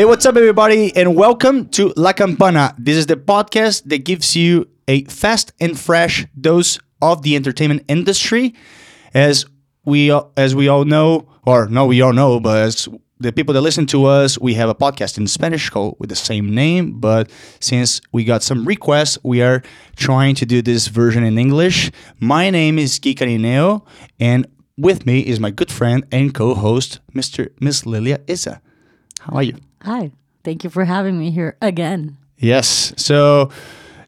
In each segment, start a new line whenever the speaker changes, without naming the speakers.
Hey, what's up, everybody, and welcome to La Campana. This is the podcast that gives you a fast and fresh dose of the entertainment industry. As we as we all know, or no, we all know, but as the people that listen to us, we have a podcast in Spanish called with the same name. But since we got some requests, we are trying to do this version in English. My name is Kika Nineo, and with me is my good friend and co-host, Mr. Miss Lilia Isa. How are you?
Hi. Thank you for having me here again.
Yes. So,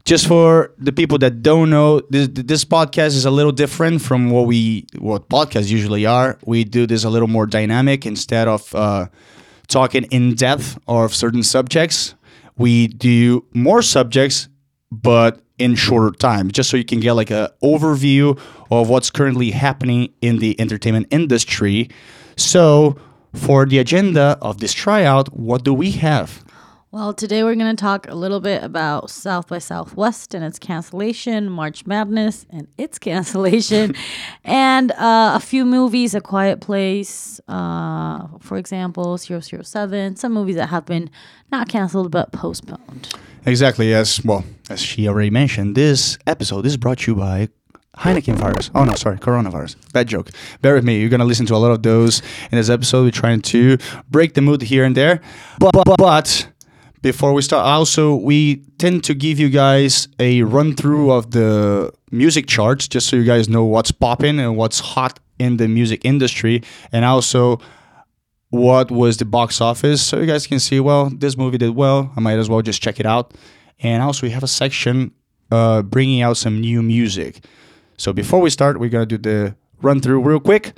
just for the people that don't know, this, this podcast is a little different from what we what podcasts usually are. We do this a little more dynamic instead of uh, talking in depth of certain subjects. We do more subjects, but in shorter time, just so you can get like a overview of what's currently happening in the entertainment industry. So, for the agenda of this tryout, what do we have?
Well, today we're going to talk a little bit about South by Southwest and its cancellation, March Madness and its cancellation, and uh, a few movies, A Quiet Place, uh, for example, 007, some movies that have been not canceled but postponed.
Exactly, as well as she already mentioned, this episode is brought to you by Heineken virus. Oh no, sorry, coronavirus. Bad joke. Bear with me. You're gonna listen to a lot of those in this episode. We're trying to break the mood here and there. But but, but before we start, also we tend to give you guys a run through of the music charts, just so you guys know what's popping and what's hot in the music industry, and also what was the box office, so you guys can see. Well, this movie did well. I might as well just check it out. And also, we have a section uh, bringing out some new music. So before we start, we're gonna do the run through real quick.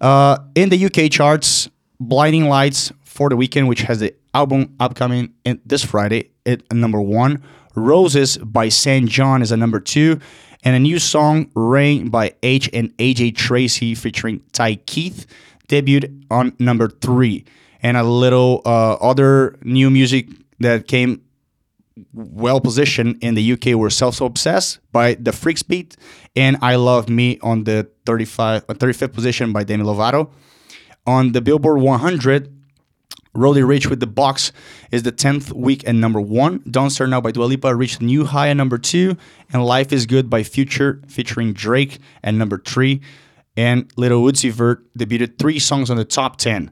Uh, in the UK charts, Blinding Lights for the Weeknd, which has the album upcoming in this Friday, at number one. Roses by SAINt JHN is a number two, and a new song, Rain by Aitch and AJ Tracy featuring Tay Keith, debuted on number three. And a little uh, other new music that came well positioned in the UK were Self Obsessed by The Freaks Beat and I Love Me on the 35, uh, 35th position by Demi Lovato. On the Billboard 100, Roddy Ricch with the box is the 10th week and number one. Don't Start Now by Dua Lipa reached new high at number two. And Life is Good by Future featuring Drake at number three. And Lil Uzi Vert debuted three songs on the top 10.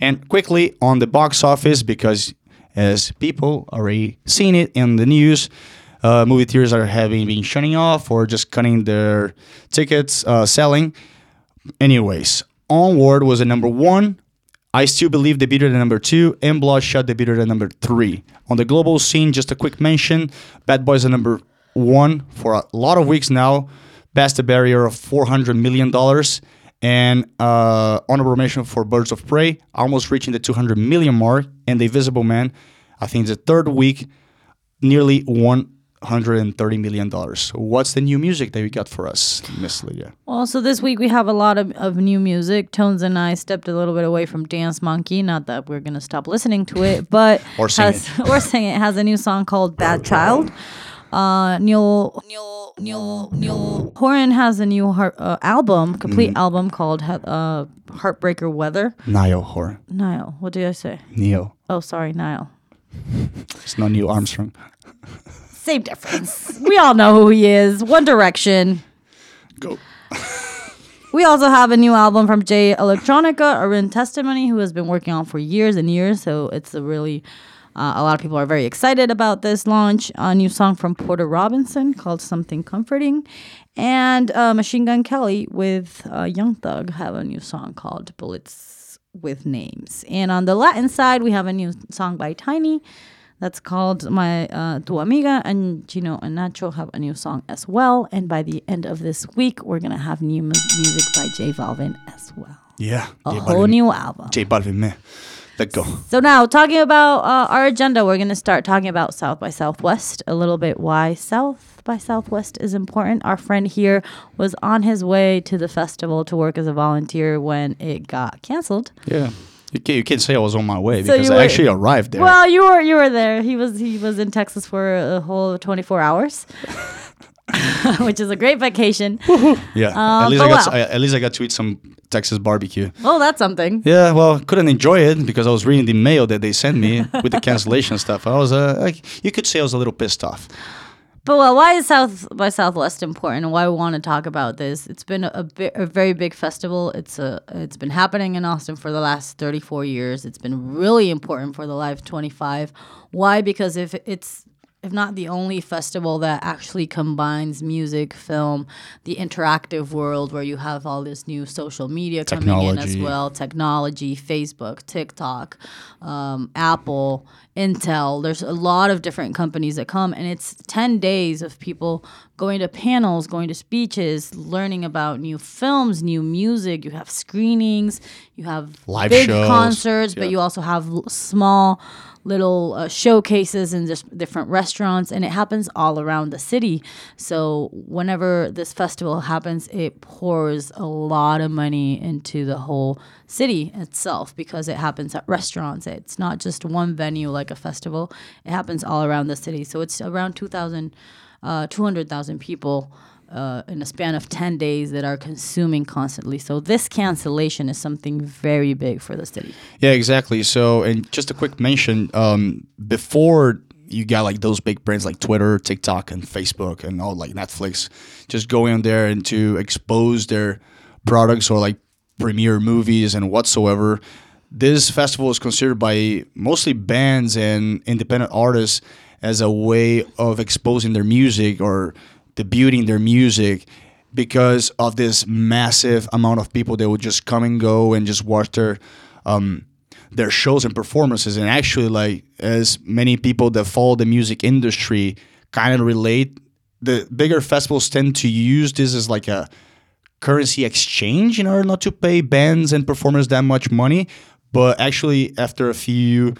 And quickly on the box office, because as people already seen it in the news, uh, movie theaters are having been shutting off or just cutting their tickets uh, selling. Anyways, Onward was a number one. I Still Believe debuted at number two, and Bloodshot debuted at number three. On the global scene, just a quick mention Bad Boys at number one for a lot of weeks now, past a barrier of $400 million. And uh, honorable mention for Birds of Prey, almost reaching the 200 million mark. And The Invisible Man, I think the third week, nearly 130 million dollars. What's the new music that you got for us, Miss Lydia?
Well, so this week we have a lot of, of new music. Tones and I stepped a little bit away from Dance Monkey. Not that we're going to stop listening to it, but
Or sing
has, or sing it. has a new song called Bad Child. Uh, Neil Neil Neil Neil Horan has a new heart, uh, album, complete
Mm-hmm.
album called uh, Heartbreaker Weather.
Niall Horan.
Niall, what did I say?
Neil.
Oh, sorry, Niall.
It's not Neil Armstrong.
Same difference. we all know who he is. One Direction.
Go.
We also have a new album from Jay Electronica, Arin Testimony, who has been working on for years and years. So it's a really, uh, a lot of people are very excited about this launch. A new song from Porter Robinson called Something Comforting. And uh, Machine Gun Kelly with uh, Young Thug have a new song called Bullets with Names. And on the Latin side, we have a new song by Tiny that's called My uh, Tu Amiga, and Chino and Nacho have a new song as well. And by the end of this week, we're gonna have new mu- music by J Balvin as well.
Yeah.
A
J
whole new album.
J Balvin, man. Let go.
So now, talking about uh, our agenda, we're gonna start talking about South by Southwest a little bit. Why South by Southwest is important. Our friend here was on his way to the festival to work as a volunteer when it got canceled.
Yeah. You can't, you can't say I was on my way
So
because
you
I actually arrived there.
Well, you were you were there. He was he was in Texas for a whole 24 hours. which is a great vacation.
Yeah.
Uh,
at least I
but
got
wow.
I, at least I got to eat some Texas barbecue.
Oh, that's something.
Yeah, well, couldn't enjoy it because I was reading the mail that they sent me with the cancellation stuff. I was uh, like, you could say I was a little pissed off.
But well, why is South by Southwest important, and why we want to talk about this? It's been a, bi- a very big festival. It's a it's been happening in Austin for the last thirty four years. It's been really important for the Live twenty five. Why? Because if it's if not the only festival that actually combines music, film, the interactive world where you have all this new social media coming in as well, technology, Facebook, TikTok, um, Apple, Intel. There's a lot of different companies that come, and it's 10 days of people going to panels, going to speeches, learning about new films, new music. You have screenings, you have
Live
big
shows,
concerts, but you also have small little uh, showcases and just different restaurants and it happens all around the city. So whenever this festival happens it pours a lot of money into the whole city itself because it happens at restaurants. It's not just one venue like a festival. It happens all around the city. So it's around 2000 uh, 200000 people uh, in a span of 10 days that are consuming constantly so this cancellation is something very big for the city
Yeah, exactly. So, and just a quick mention um, before you got like those big brands like Twitter, TikTok, and Facebook, and all like Netflix, just going on there and to expose their products or like premiere movies and whatsoever. This festival is considered by mostly bands and independent artists as a way of exposing their music or debuting their music because of this massive amount of people that would just come and go and just watch their um, their shows and performances. And actually like as many people that follow the music industry kind of relate the bigger festivals tend to use this as like a currency exchange in order not to pay bands and performers that much money. But actually after a few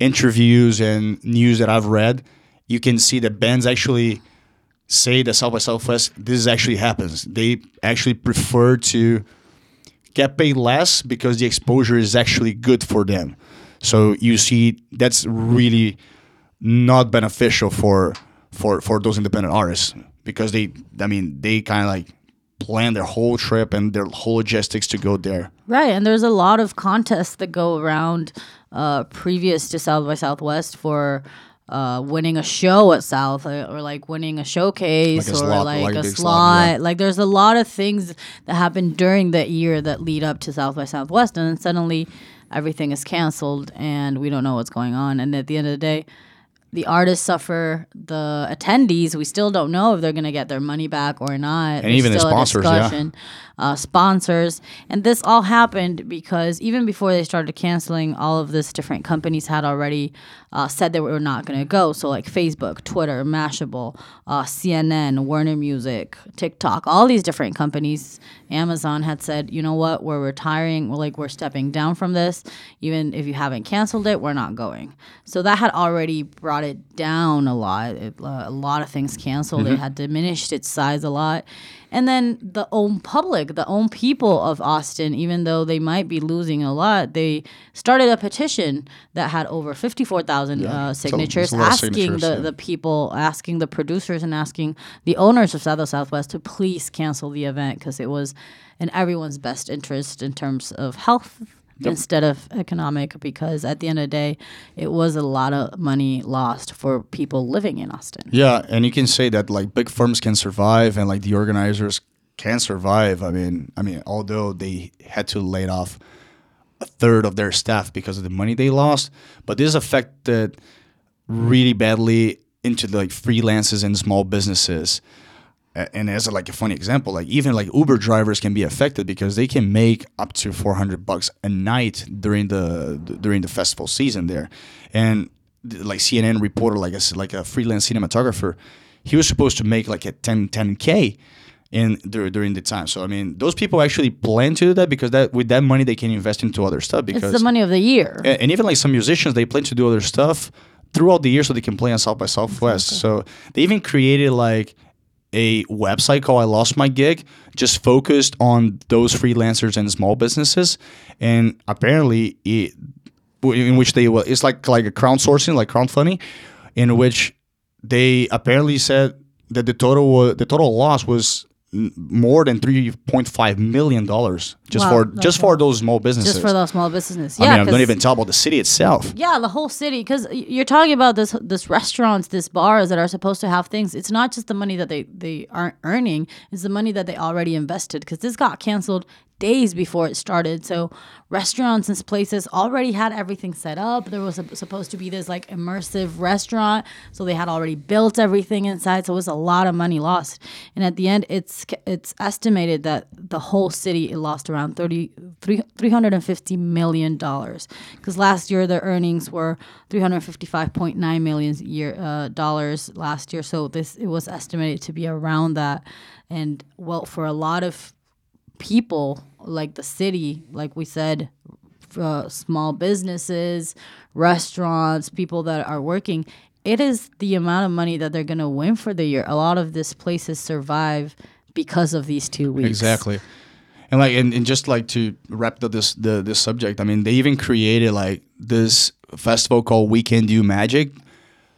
interviews and news that i've read you can see that bands actually say that south by southwest this actually happens they actually prefer to get paid less because the exposure is actually good for them. So you see, that's really not beneficial for for for those independent artists because they, I mean, they kind of like plan their whole trip and their whole logistics to go there.
Right, and there's a lot of contests that go around uh, previous to South by Southwest for uh, winning a show at South or like winning a showcase
Like a
or
slot-
like,
a
slot.
slot, yeah.
Like there's a lot of things that happen during that year that lead up to South by Southwest, and then suddenly everything is canceled and we don't know what's going on. And at the end of the day, the artists suffer. The attendees, we still don't know if they're going to get their money back or not.
And even the sponsors, yeah.
discussion uh, sponsors. And this all happened because even before they started canceling, all of this different companies had already uh, said they were not going to go. So, like Facebook, Twitter, Mashable, uh, CNN, Warner Music, TikTok, all these different companies, Amazon had said, you know what, we're retiring. We're like, we're stepping down from this. Even if you haven't canceled it, we're not going. So, that had already brought it down a lot. It, uh, a lot of things canceled. It had diminished its size a lot. And then the own public, the own people of Austin, even though they might be losing a lot, they started a petition that had over 54,000 uh,
it's a
signatures asking
signatures,
the,
yeah.
the people, asking the producers, and asking the owners of South by Southwest to please cancel the event because it was in everyone's best interest in terms of health. Instead of economic, because at the end of the day, it was a lot of money lost for people living in Austin.
Yeah, and you can say that like big firms can survive and like the organizers can survive. I mean, I mean, although they had to lay off a third of their staff because of the money they lost, but this affected really badly into the, like freelancers and small businesses. And as a, like a funny example, like even like Uber drivers can be affected because they can make up to 400 bucks a night during the during the festival season there, and like CNN reporter, like a like a freelance cinematographer, he was supposed to make like a 10 10k in during the time. So I mean, those people actually plan to do that because that with that money they can invest into other stuff because
It's the money of the year.
and, and even like some musicians, they plan to do other stuff throughout the year so they can play on South by Southwest. So they even created like a website called I Lost My Gig, just focused on those freelancers and small businesses. And apparently, it, in which they will, it's like like a crowdsourcing, like crowdfunding, in which they apparently said that the total wa- the total loss was more than 3.5 million dollars just
Wow,
for just for those small businesses.
just for those small businesses. yeah I
mean, I don't even talk about the city itself.
Yeah, the whole city. Because you're talking about this, this restaurants, this bars that are supposed to have things. It's not just the money that they they aren't earning; it's the money that they already invested. Because this got canceled days before it started. So restaurants and places already had everything set up. There was a, supposed to be this like immersive restaurant, so they had already built everything inside. So it was a lot of money lost. And at the end, it's it's estimated that the whole city lost around 30, 350 million dollars. Because last year their earnings were 355.9 million year uh, dollars last year. So this it was estimated to be around that. And well, for a lot of people like the city, like we said, uh, small businesses, restaurants, people that are working, it is the amount of money that they're going to win for the year. A lot of these places survive because of these two weeks.
Exactly. And like and, and just like to wrap the, this the this subject, I mean they even created like this festival called Weekend Do Magic.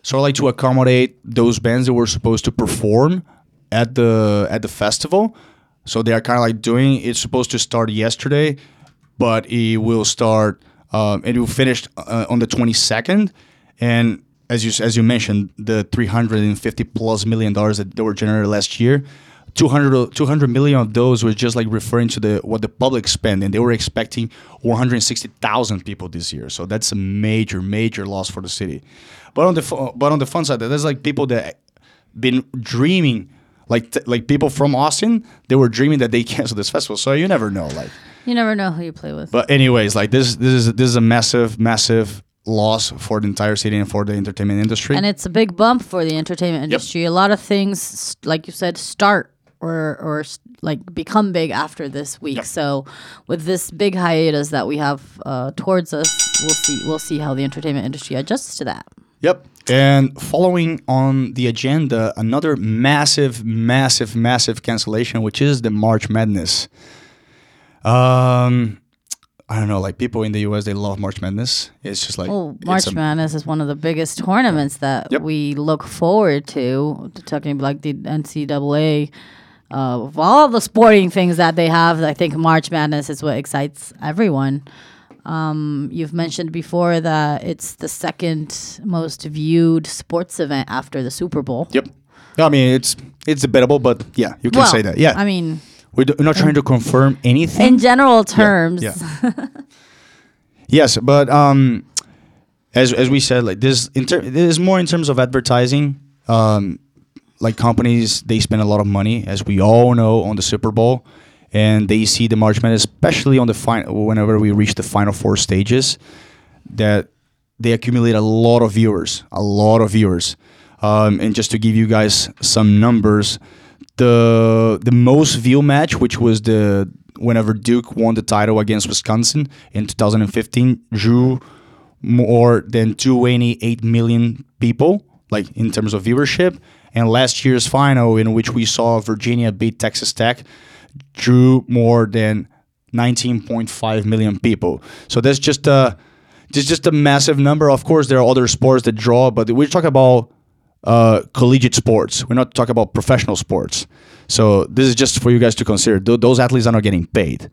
So like to accommodate those bands that were supposed to perform at the at the festival. So they are kind of like doing it's supposed to start yesterday, but it will start um, it will finish uh, on the 22nd and as you as you mentioned the 350 plus million dollars that they were generated last year 200, 200 million of those were just like referring to the what the public spent and they were expecting 160,000 people this year. So that's a major major loss for the city. But on the but on the fun side there's like people that been dreaming like t- like people from Austin they were dreaming that they cancel this festival so you never know like
You never know who you play with.
but anyways like this this is this is a massive massive loss for the entire city and for the entertainment industry
and it's a big bump for the entertainment industry. A lot of things, like you said, start or or like become big after this week. So with this big hiatus that we have uh, towards us, we'll see we'll see how the entertainment industry adjusts to that.
Yep. And following on the agenda, another massive, massive, massive cancellation, which is the March Madness. Um, I don't know, like people in the US, they love March Madness. It's just like
Well, March
a-
Madness is one of the biggest tournaments that
Yep.
we look forward to. talking like the NCAA, uh, of all the sporting things that they have, I think March Madness is what excites everyone. Um, you've mentioned before that it's the second most viewed sports event after the Super Bowl.
Yep. I mean, it's it's debatable, but yeah, you can
Well,
say that. Yeah,
I mean,
we're, do- we're not trying to confirm anything.
in general terms,
yeah. Yes, but um, as as we said, like this, in ter- this is more in terms of advertising. Um, like companies, they spend a lot of money, as we all know, on the Super Bowl, and they see the March Madness, especially on the final. Whenever we reach the final four stages, that they accumulate a lot of viewers, a lot of viewers. Um, and just to give you guys some numbers, the the most view match, which was the whenever Duke won the title against Wisconsin in 2015, drew more than 288 million people, like in terms of viewership. And last year's final, in which we saw Virginia beat Texas Tech, drew more than 19.5 million people. So that's just a just just a massive number. Of course, there are other sports that draw, but we're talking about uh, collegiate sports. We're not talking about professional sports. So this is just for you guys to consider. Th- those athletes are not getting paid.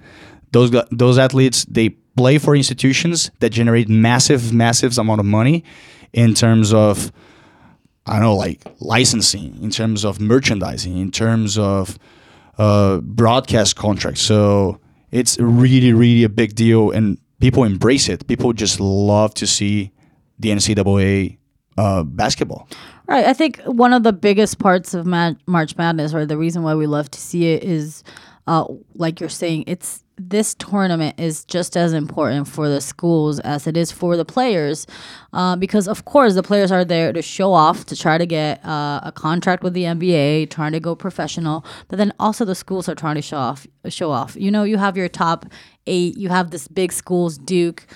Those those athletes they play for institutions that generate massive, massive amount of money in terms of I don't know, like licensing, in terms of merchandising, in terms of uh, broadcast contracts. So it's really, really a big deal, and people embrace it. People just love to see the NCAA uh, basketball.
Right. I think one of the biggest parts of Ma- March Madness, or the reason why we love to see it, is uh, like you're saying, it's this tournament is just as important for the schools as it is for the players, uh, because of course the players are there to show off, to try to get uh, a contract with the NBA, trying to go professional. But then also the schools are trying to show off. Show off. You know, you have your top eight. You have this big schools, Duke.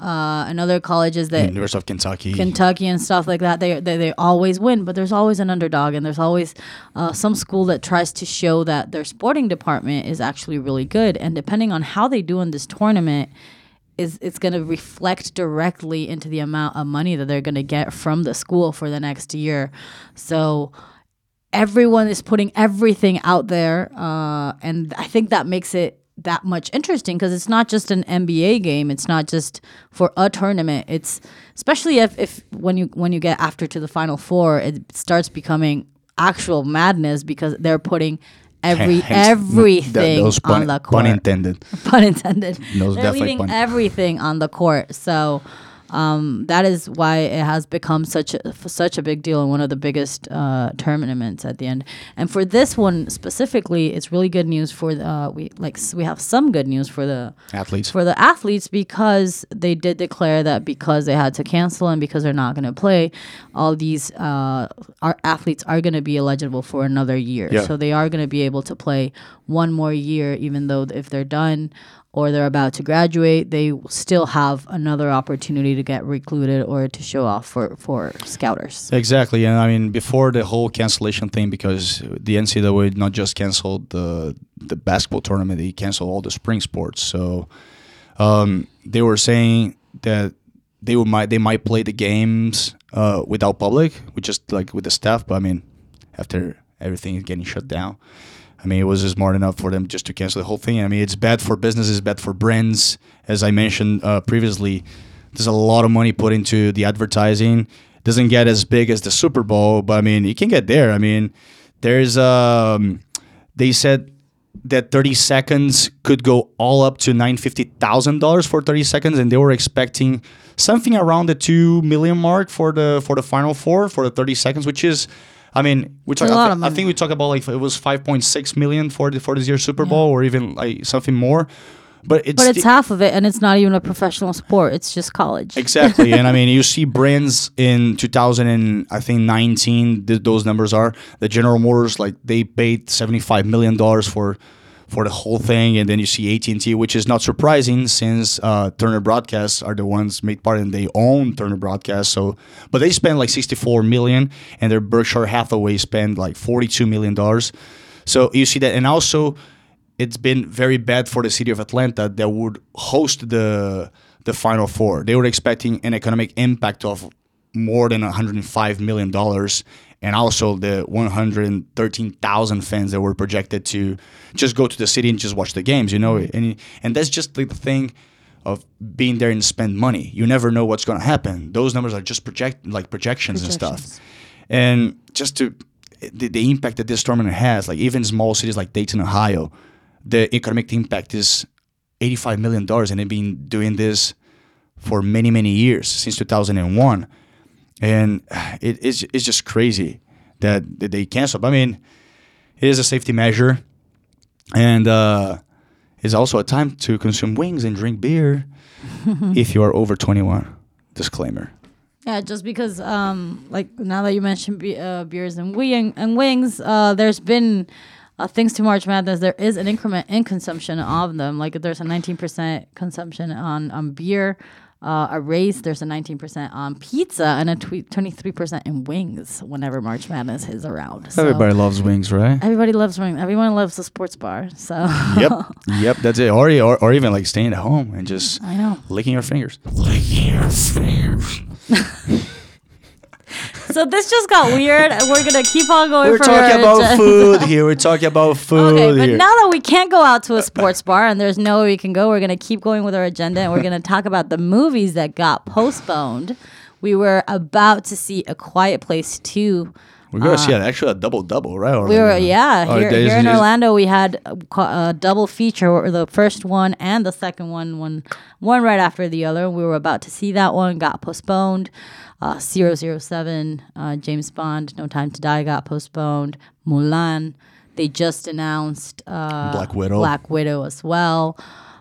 Uh, and other colleges that
University of Kentucky.
Kentucky and stuff like that, they, they they always win, but there's always an underdog, and there's always uh, some school that tries to show that their sporting department is actually really good. And depending on how they do in this tournament, is it's going to reflect directly into the amount of money that they're going to get from the school for the next year. So everyone is putting everything out there, uh, and I think that makes it that much interesting because it's not just an NBA game. It's not just for a tournament. It's especially if, if when you when you get after to the final four, it starts becoming actual madness because they're putting every
Hence,
everything
pun,
on the court.
pun intended.
Pun intended. They're leaving
pun-
everything on the court. So um, that is why it has become such a such a big deal and one of the biggest uh, tournaments at the end. And for this one specifically, it's really good news for the uh, we like we have some good news for the
Athletes.
for the athletes because they did declare that because they had to cancel and because they're not going to play, all these uh, our athletes are going to be eligible for another year.
Yeah.
So they are going to be able to play one more year, even though if they're done or they're about to graduate, they still have another opportunity to get recruited or to show off for for scouters.
Exactly, and I mean before the whole cancellation thing, because the NCAA not just canceled the the basketball tournament, they canceled all the spring sports. So um, they were saying that they would might they might play the games uh, without public, with just like with the staff. But I mean, after everything is getting shut down, I mean it was smart enough for them just to cancel the whole thing. I mean it's bad for businesses, bad for brands, as I mentioned uh, previously. There's a lot of money put into the advertising. Doesn't get as big as the Super Bowl, but I mean it can get there. I mean there's um they said that 30 seconds could go all up to $950,000 for 30 seconds and they were expecting something around the 2 million mark for the for the final four for the 30 seconds which is I mean we talk
a
I,
lot
thi-
of
I think we talk about like it was 5.6 million for the for this year's Super Bowl or even like something more but it's
But it's
sti-
half of it, and it's not even a professional sport. It's just college.
Exactly, and I mean, you see brands in 2000 and I think 19. Th- those numbers are the General Motors like they paid 75 million dollars for for the whole thing, and then you see AT and T, which is not surprising since uh, Turner Broadcasts are the ones made part and they own Turner Broadcast. So, but they spend like 64 million, and their Berkshire Hathaway spend like 42 million dollars. So you see that, and also it's been very bad for the city of Atlanta that would host the the Final Four. They were expecting an economic impact of more than 105 million dollars, and also the 113,000 fans that were projected to just go to the city and just watch the games. You know, mm-hmm. and and that's just the thing of being there and spend money. You never know what's going to happen. Those numbers are just project like projections, and stuff. And just to the, the impact that this tournament has, like even small cities like Dayton, Ohio, the economic impact is $85 million and they've been doing this for many, many years, since 2001. And it, it's, it's just crazy that, that they canceled. I mean, it is a safety measure. And uh, it's also a time to consume wings and drink beer if you are over 21. Disclaimer.
Yeah, just because, um, like now that you mentioned be- uh, beers and wing and wings, uh, there's been uh, thanks to March Madness, there is an increment in consumption of them. Like there's a 19% consumption on on beer, uh, a race. There's a 19% on pizza and a twe- 23% in wings. Whenever March Madness is around, so
loves wings, right?
everybody loves wings. Everyone loves the sports bar. So
yep, yep, that's it. Or, or or even like staying at home and just
I know.
Licking your fingers. Licking your fingers.
So this just got weird. and We're gonna keep on going.
We're talking about food here. We're talking about food
Okay, but
here.
now that we can't go out to a sports bar and there's no way we can go, we're gonna keep going with our agenda and we're gonna talk about the movies that got postponed. We were about to see A Quiet Place 2.
We're gonna see actually a double double, right? Or
We were, yeah, here, in Orlando, we had a, a double feature, where the first one and the second one, one, one right after the other. We were about to see that one, got postponed. Uh, 007, uh, James Bond, No Time to Die got postponed. Mulan, they just announced uh,
Black Widow.
Black Widow as well.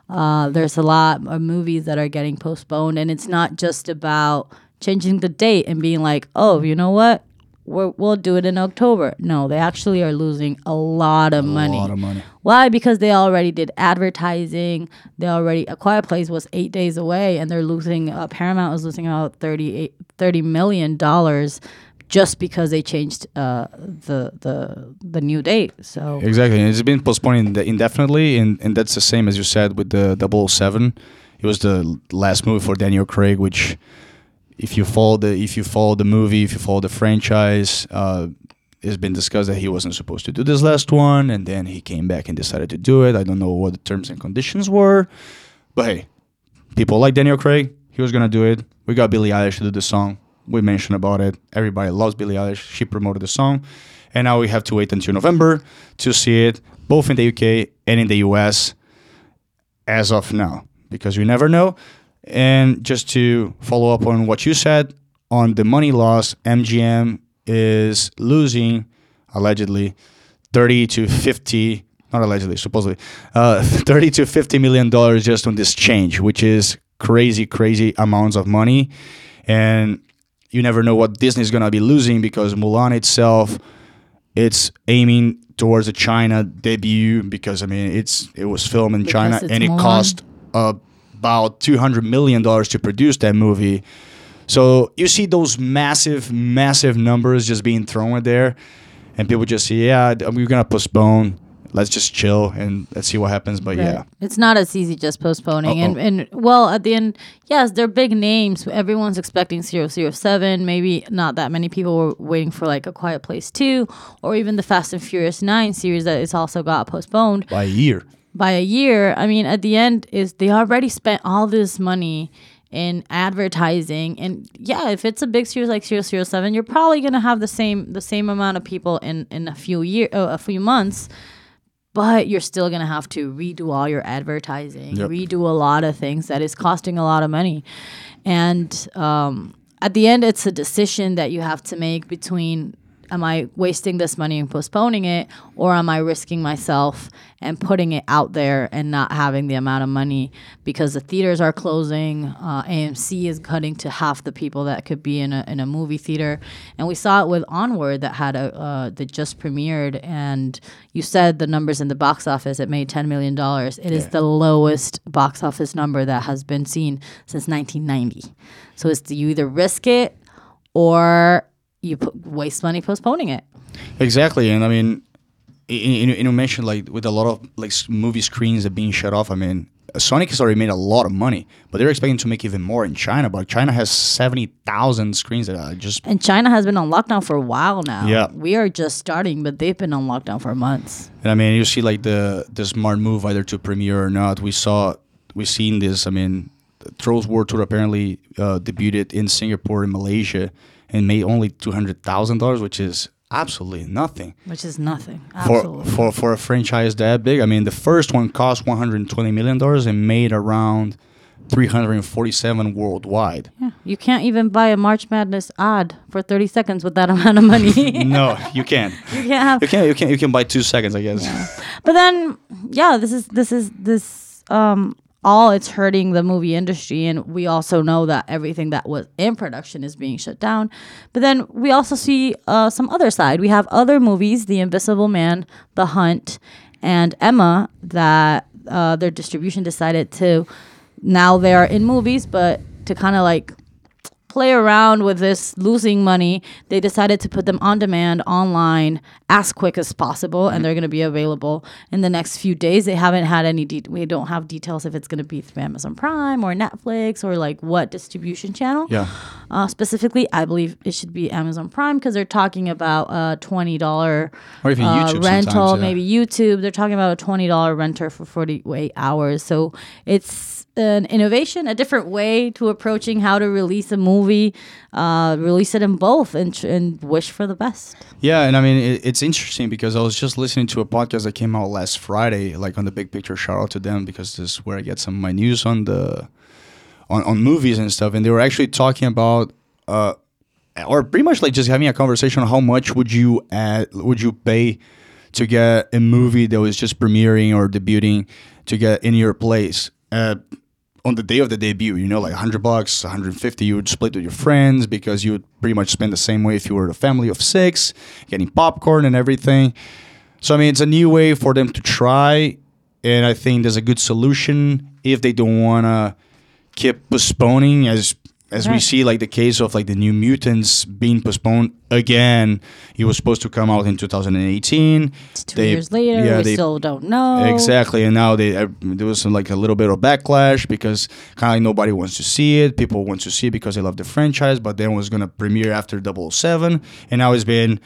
Uh, there's a lot of movies that are getting postponed, and it's not just about changing the date and being like, oh, you know what? We're, we'll do it in October. No, they actually are losing a lot of money.
A lot of money.
Why? Because they already did advertising. They already A Quiet Place was eight days away, and they're losing. Uh, Paramount was losing about 38 $30 million just because they changed uh, the the the new date. So
Exactly, and it's been postponed inde- indefinitely, and, and that's the same as you said with the 007. It was the last movie for Daniel Craig, which, if you follow the if you follow the movie, if you follow the franchise, uh, it's been discussed that he wasn't supposed to do this last one, and then he came back and decided to do it. I don't know what the terms and conditions were, but hey, people like Daniel Craig. He was gonna do it. We got Billie Eilish to do the song. We mentioned about it. Everybody loves Billie Eilish. She promoted the song, and now we have to wait until November to see it, both in the UK and in the US. As of now, because we never know. And just to follow up on what you said on the money loss, MGM is losing allegedly 30 to 50 not allegedly supposedly uh, 30 to 50 million dollars just on this change which is crazy crazy amounts of money and you never know what disney is going to be losing because mulan itself it's aiming towards a china debut because i mean it's it was filmed in china
it's
and it
Mulan.
cost uh, about 200 million dollars to produce that movie so you see those massive, massive numbers just being thrown there, and people just say, "Yeah, we're gonna postpone. Let's just chill and let's see what happens." But yeah,
It's not as easy just postponing. And,
Uh-oh.
and well, at the end, yes, they're big names. Everyone's expecting 007. Maybe not that many people were waiting for like A Quiet Place 2 or even the Fast and Furious 9 series that it's also got postponed
by a year.
By a year. I mean, at the end is they already spent all this money in advertising and yeah if it's a big series like 007 you're probably going to have the same the same amount of people in in a few year uh, a few months but you're still going to have to redo all your advertising
Yep.
redo a lot of things that is costing a lot of money and um, at the end it's a decision that you have to make between am i wasting this money and postponing it or am i risking myself and putting it out there and not having the amount of money? Because the theaters are closing uh, amc is cutting to half the people that could be in a, in a movie theater. And we saw it with onward that had a uh, that just premiered and you said the numbers in the box office it made 10 million dollars. It is
Yeah.
the lowest box office number that has been seen since 1990 so it's you either risk it or you waste money postponing it
Exactly, and I mean, you, you, mentioned like with a lot of like movie screens that being shut off. I mean, Sonic has already made a lot of money, but they're expecting to make even more in China. But China has seventy thousand screens that are just
and china has been on lockdown for a while now
Yeah.
we are just starting but they've been on lockdown for months
And I mean, you see like the the smart move either to premiere or not. We saw we've seen this. I mean, Trolls World Tour apparently uh, debuted in Singapore and Malaysia and made only two hundred thousand dollars, which is absolutely nothing
which is nothing
for
absolutely
for for for a franchise that big. I mean, the first one cost one hundred and twenty million dollars and made around three hundred and forty seven worldwide.
yeah. you can't even buy a march madness ad for 30 seconds with that amount of money
no, you can't.
you can't have
You can't. You can't. You can buy two seconds, I guess.
But then, yeah, this is this is this um all it's hurting the movie industry, and we also know that everything that was in production is being shut down. But then we also see uh, some other side. We have other movies, The Invisible Man, The Hunt, and Emma, that uh, their distribution decided to now they are in movies, but to kind of like play around with this losing money, they decided to put them on demand online as quick as possible, and they're going to be available in the next few days. They haven't had any. De- we don't have details if it's going to be through Amazon Prime or Netflix or like what distribution channel.
Yeah.
Uh, specifically, I believe it should be Amazon Prime because they're talking about a twenty dollar uh, rental,
yeah.
maybe YouTube. They're talking about a twenty dollar renter for forty eight hours. So it's an innovation, a different way to approaching how to release a movie. Uh, release it in both and, and wish for the best.
Yeah, and I mean it, it's interesting because I was just listening to a podcast that came out last Friday, like on the Big Picture. Shout out to them because this is where I get some of my news on the on, on movies and stuff, and they were actually talking about uh, or pretty much like just having a conversation on how much would you add, would you pay to get a movie that was just premiering or debuting to get in your place. Uh, on the day of the debut, you know, like 100 bucks, 150, you would split with your friends because you would pretty much spend the same way if you were a family of six, getting popcorn and everything. So, I mean, it's a new way for them to try. And I think there's a good solution if they don't want to keep postponing as as we see like the case of like the new mutants being postponed again it was supposed to come out in 2018
It's two
They-
years later.
yeah,
we
they-
still don't know.
Exactly, and now they uh, there was some, like a little bit of backlash because kind of like nobody wants to see it. People want to see it because they love the franchise, but then it was gonna premiere after 007, and now it's been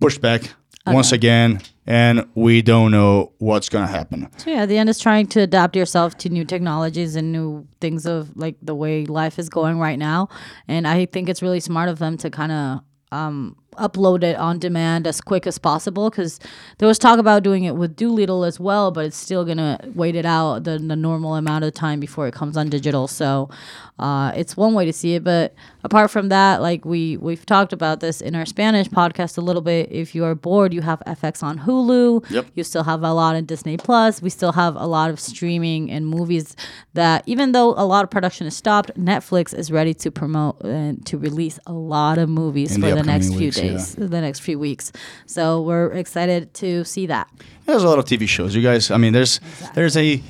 pushed back once again, and we don't know what's gonna happen.
So yeah, the end is trying to adapt yourself to new technologies and new things of like the way life is going right now. And I think it's really smart of them to kind of um, upload it on demand as quick as possible because there was talk about doing it with Dolittle as well, but it's still gonna wait it out the, the normal amount of time before it comes on digital. So uh, it's one way to see it. But apart from that, like we we've talked about this in our Spanish podcast a little bit. If you are bored, you have FX on Hulu.
Yep.
You still have a lot in Disney Plus. We still have a lot of streaming and movies that even though a lot of production is stopped, Netflix is ready to promote and to release a lot of movies
In
for
the
the, next
upcoming
few
weeks, yeah.
the next few weeks. So we're excited to see that.
There's a lot of TV shows. You guys, I mean, there's there's a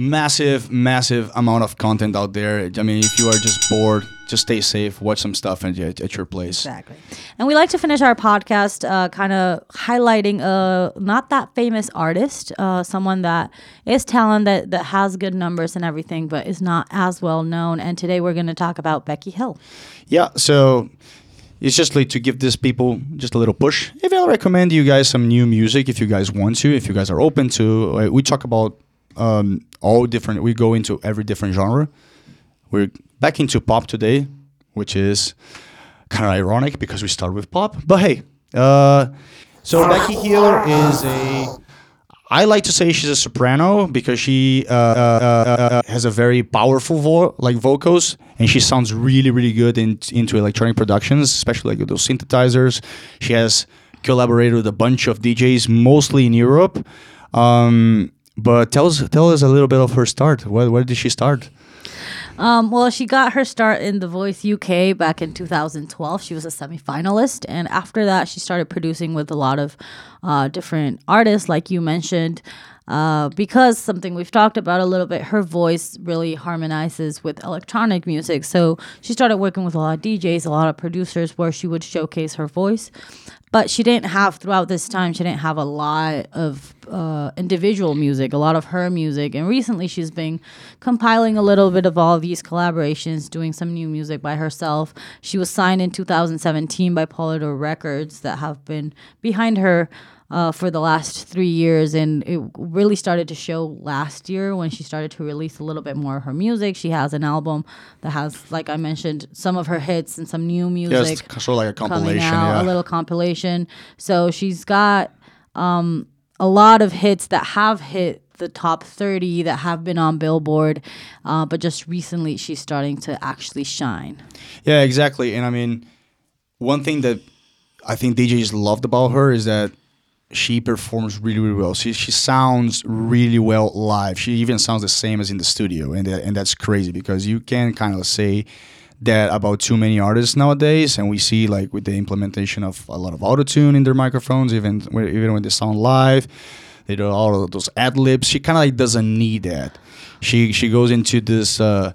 massive, massive amount of content out there. I mean, if you are just bored, just stay safe, watch some stuff at, at, at your place.
Exactly. And we like to finish our podcast uh, kind of highlighting a not that famous artist, uh, someone that is talented, that, that has good numbers and everything, but is not as well known. And today we're going to talk about Becky Hill.
Yeah, so it's just like to give these people just a little push. If I'll recommend you guys some new music, if you guys want to, if you guys are open to, uh, we talk about um, all different. We go into every different genre. We're back into pop today, which is kind of ironic because we start with pop. But hey, uh, so Becky Hill is a. I like to say she's a soprano because she uh, uh, uh, has a very powerful vo- like vocals, and she sounds really, really good in, into electronic productions, especially like with those synthesizers. She has collaborated with a bunch of DJs, mostly in Europe. Um, but tell us, tell us a little bit of her start. Where, where did she start?
Um, well, she got her start in The Voice UK back in 2012. She was a semifinalist, and after that, she started producing with a lot of uh, different artists, like you mentioned. Uh, because something we've talked about a little bit, her voice really harmonizes with electronic music. So she started working with a lot of DJs, a lot of producers, where she would showcase her voice. But she didn't have throughout this time. She didn't have a lot of uh, individual music, a lot of her music. And recently, she's been compiling a little bit of all of these collaborations, doing some new music by herself. She was signed in 2017 by Polydor Records, that have been behind her uh, for the last three years, and it really started to show last year when she started to release a little bit more of her music. She has an album that has, like I mentioned, some of her hits and some new music
Just sort of like a compilation.
out,
Yeah.
a little compilation. So she's got um, a lot of hits that have hit the top 30 that have been on Billboard, uh, but just recently she's starting to actually shine.
Yeah, exactly. And I mean, one thing that I think DJs loved about her is that she performs really, really well. She she sounds really well live. She even sounds the same as in the studio, and that, and that's crazy because you can kind of say that about too many artists nowadays, and we see like with the implementation of a lot of auto tune in their microphones, even when- even when they sound live, they do all of those ad libs. She kind of like doesn't need that. She she goes into this. Uh,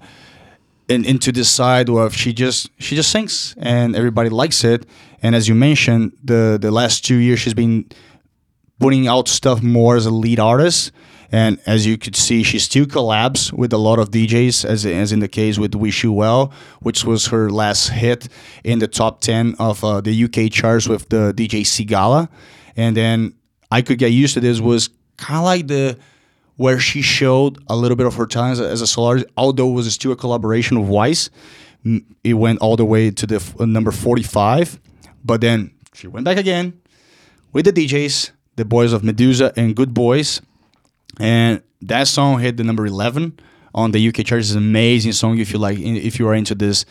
in, into this side where she just she just sings and everybody likes it. And as you mentioned, the the last two years she's been putting out stuff more as a lead artist. And as you could see, she still collabs with a lot of DJs, as, as in the case with Wish You Well, which was her last hit in the top 10 of uh, the UK charts with the DJ Sigala. And then I Could Get Used to This was kind of like the where she showed a little bit of her talent as a, solo artist, although it was still a collaboration with Weiss. It went all the way to the uh, number 45, but then she went back again with the DJs, the boys of Meduza and Goodboys, and that song hit the number 11 on the UK charts. It's an amazing song if you like, if you are into this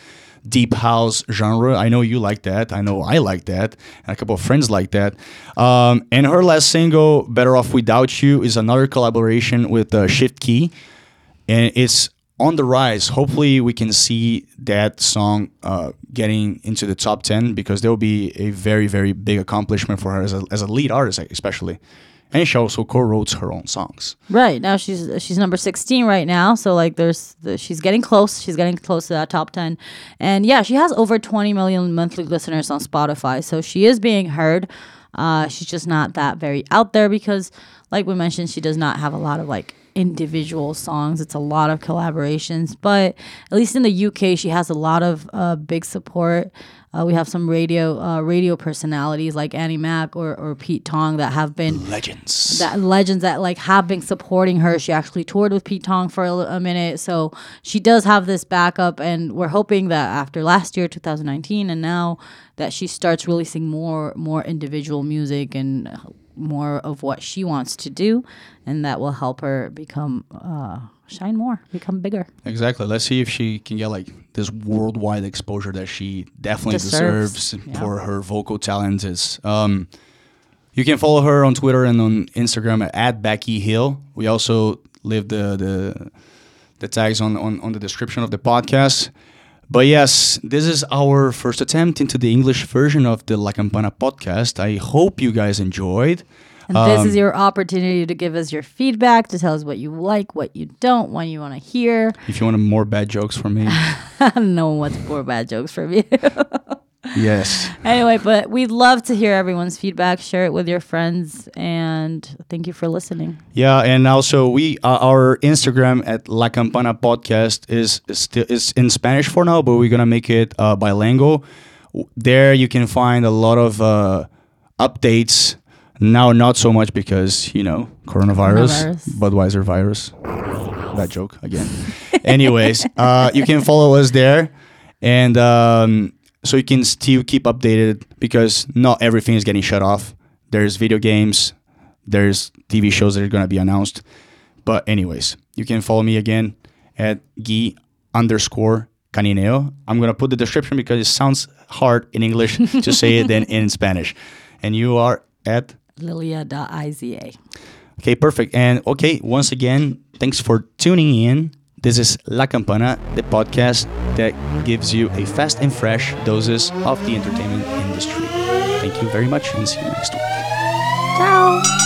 deep house genre. I know you like that. I know I like that, and a couple of friends like that. Um, and her last single, "Better Off Without You," is another collaboration with uh, Shift K3Y, and it's on the rise. Hopefully, we can see that song uh, getting into the top ten because there will be a very, very big accomplishment for her as a, as a lead artist, especially. And she also co-wrote her own songs.
Right now, she's she's number sixteen right now. So like, there's the, she's getting close. She's getting close to that top ten, and yeah, she has over twenty million monthly listeners on Spotify. So she is being heard. Uh, she's just not that very out there because, like we mentioned, she does not have a lot of like individual songs. It's a lot of collaborations, but at least in the UK, she has a lot of uh, big support. Uh, we have some radio uh, radio personalities like Annie Mac or, or Pete Tong that have been
Legends.
that legends that like have been supporting her. She actually toured with Pete Tong for a, a minute, so she does have this backup. And we're hoping that after last year, 2019, and now that she starts releasing more more individual music and more of what she wants to do, and that will help her become uh, shine more, become bigger.
Exactly. Let's see if she can get like this worldwide exposure that she definitely
Deserves.
deserves,
Yeah.
for her vocal talents. Um, you can follow her on Twitter and on Instagram at, at Becky Hill. We also leave the the the tags on, on on the description of the podcast. But yes, this is our first attempt into the English version of the La Campana podcast. I hope you guys enjoyed.
And this
Um,
is your opportunity to give us your feedback, to tell us what you like, what you don't, what you want to hear.
If you want more bad jokes from me,
no one wants more bad jokes from you.
yes.
anyway, but we'd love to hear everyone's feedback. Share it with your friends, and thank you for listening.
Yeah, and also we uh, our Instagram at La Campana Podcast is is still is in Spanish for now, but we're gonna make it uh, bilingual. There you can find a lot of uh, updates. Now, not so much because you know coronavirus,
Coronavirus.
Budweiser virus. That joke again. Anyways, uh, you can follow us there, and um, so you can still keep updated because not everything is getting shut off. There's video games, there's TV shows that are gonna be announced. But anyways, you can follow me again at Guy underscore Canineo. I'm gonna put the description because it sounds hard in English to say it than in Spanish. And you are at
Lilia.iza.
Okay, perfect. And okay, once again, thanks for tuning in. This is La Campana, the podcast that gives you a fast and fresh doses of the entertainment industry. Thank you very much and see you next week.
Ciao.